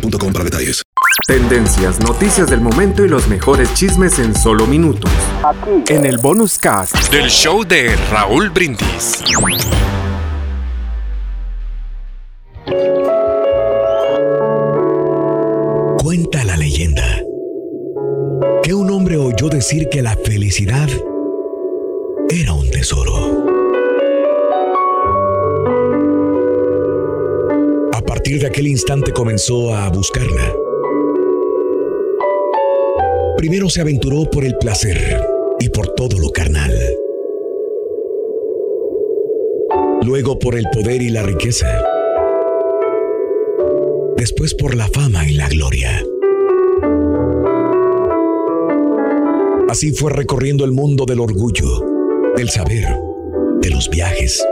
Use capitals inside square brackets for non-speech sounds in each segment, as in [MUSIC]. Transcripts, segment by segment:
boostmobile.com para detalles. Tendencias, noticias del momento y los mejores chismes en solo minutos. En el bonus cast del show de Raúl Brindis. Cuenta la leyenda que un hombre oyó decir que la felicidad era un tesoro. Partir de aquel instante comenzó a buscarla. Primero se aventuró por el placer y por todo lo carnal. Luego por el poder y la riqueza. Después por la fama y la gloria. Así fue recorriendo el mundo del orgullo, del saber, de los viajes,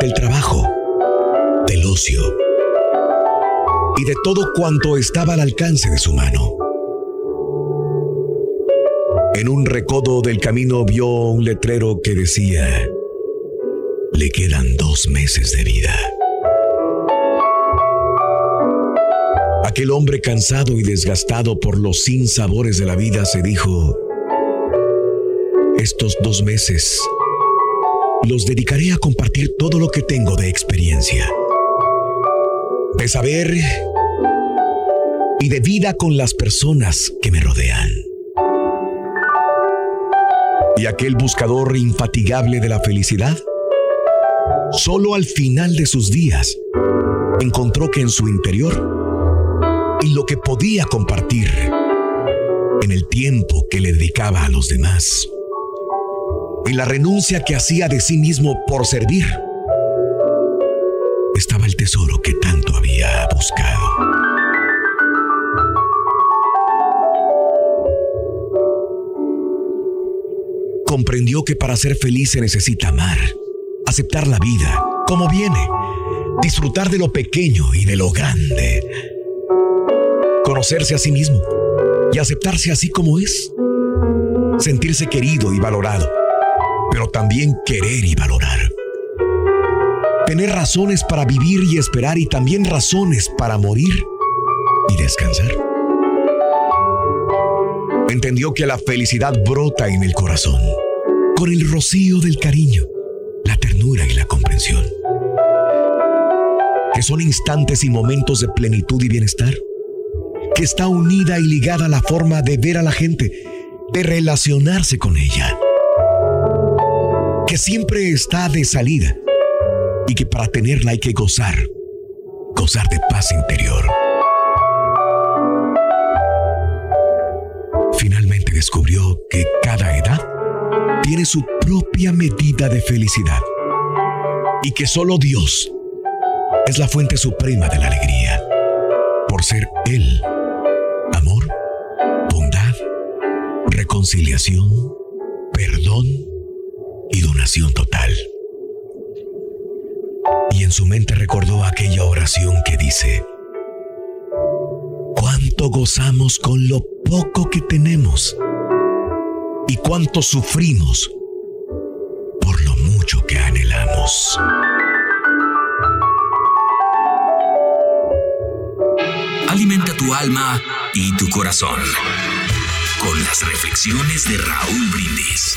del trabajo, del ocio y de todo cuanto estaba al alcance de su mano. En un recodo del camino vio un letrero que decía, le quedan dos meses de vida. Aquel hombre cansado y desgastado por los sinsabores de la vida se dijo, estos dos meses los dedicaré a compartir todo lo que tengo de experiencia, de saber y de vida con las personas que me rodean. Y aquel buscador infatigable de la felicidad, solo al final de sus días, encontró que en su interior, en lo que podía compartir, en el tiempo que le dedicaba a los demás, en la renuncia que hacía de sí mismo por servir, Comprendió que para ser feliz se necesita amar, aceptar la vida como viene, disfrutar de lo pequeño y de lo grande, conocerse a sí mismo y aceptarse así como es, sentirse querido y valorado, pero también querer y valorar. Tener razones para vivir y esperar y también razones para morir y descansar. Entendió que la felicidad brota en el corazón, con el rocío del cariño, la ternura y la comprensión. Que son instantes y momentos de plenitud y bienestar. Que está unida y ligada a la forma de ver a la gente, de relacionarse con ella. Que siempre está de salida y que para tenerla hay que gozar, gozar de paz interior. Tiene su propia medida de felicidad y que solo Dios es la fuente suprema de la alegría, por ser Él amor, bondad, reconciliación, perdón y donación total. Y en su mente recordó aquella oración que dice, cuánto gozamos con lo poco que tenemos y cuánto sufrimos por lo mucho que anhelamos. Alimenta tu alma y tu corazón con las reflexiones de Raúl Brindis.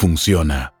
funciona.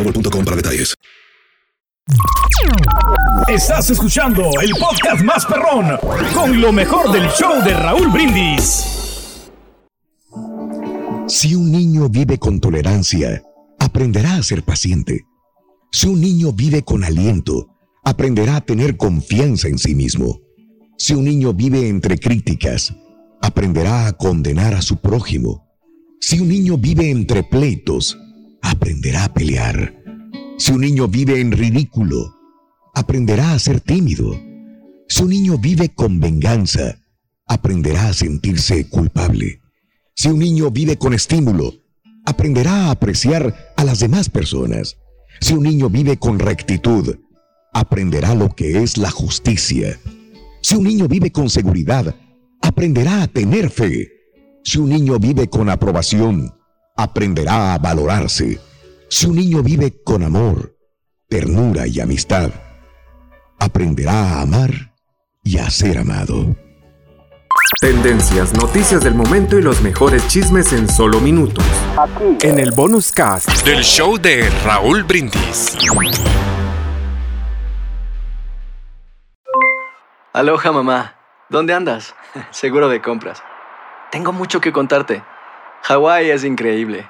boostmobile.com para detalles. Estás escuchando el podcast más perrón con lo mejor del show de Raúl Brindis. Si un niño vive con tolerancia, aprenderá a ser paciente. Si un niño vive con aliento, aprenderá a tener confianza en sí mismo. Si un niño vive entre críticas, aprenderá a condenar a su prójimo. Si un niño vive entre pleitos, aprenderá a pelear. Si un niño vive en ridículo, aprenderá a ser tímido. Si un niño vive con venganza, aprenderá a sentirse culpable. Si un niño vive con estímulo, aprenderá a apreciar a las demás personas. Si un niño vive con rectitud, aprenderá lo que es la justicia. Si un niño vive con seguridad, aprenderá a tener fe. Si un niño vive con aprobación, aprenderá a valorarse. Si un niño vive con amor, ternura y amistad, aprenderá a amar y a ser amado. Tendencias, noticias del momento y los mejores chismes en solo minutos. Aquí. En el bonus cast del show de Raúl Brindis. Aloha mamá, ¿dónde andas? [LAUGHS] Seguro de compras. Tengo mucho que contarte. Hawái es increíble.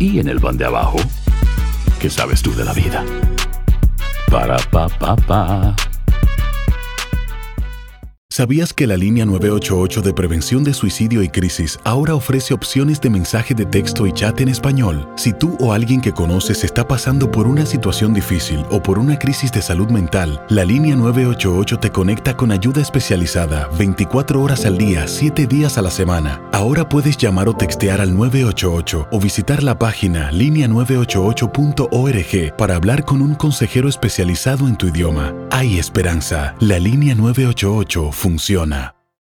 y en el pan de abajo, ¿qué sabes tú de la vida? Para, pa, pa, pa. ¿Sabías que la línea 988 de prevención de suicidio y crisis ahora ofrece opciones de mensaje de texto y chat en español? Si tú o alguien que conoces está pasando por una situación difícil o por una crisis de salud mental, la línea 988 te conecta con ayuda especializada 24 horas al día, 7 días a la semana. Ahora puedes llamar o textear al 988 o visitar la página línea988.org para hablar con un consejero especializado en tu idioma. Hay esperanza. La línea 988 funciona.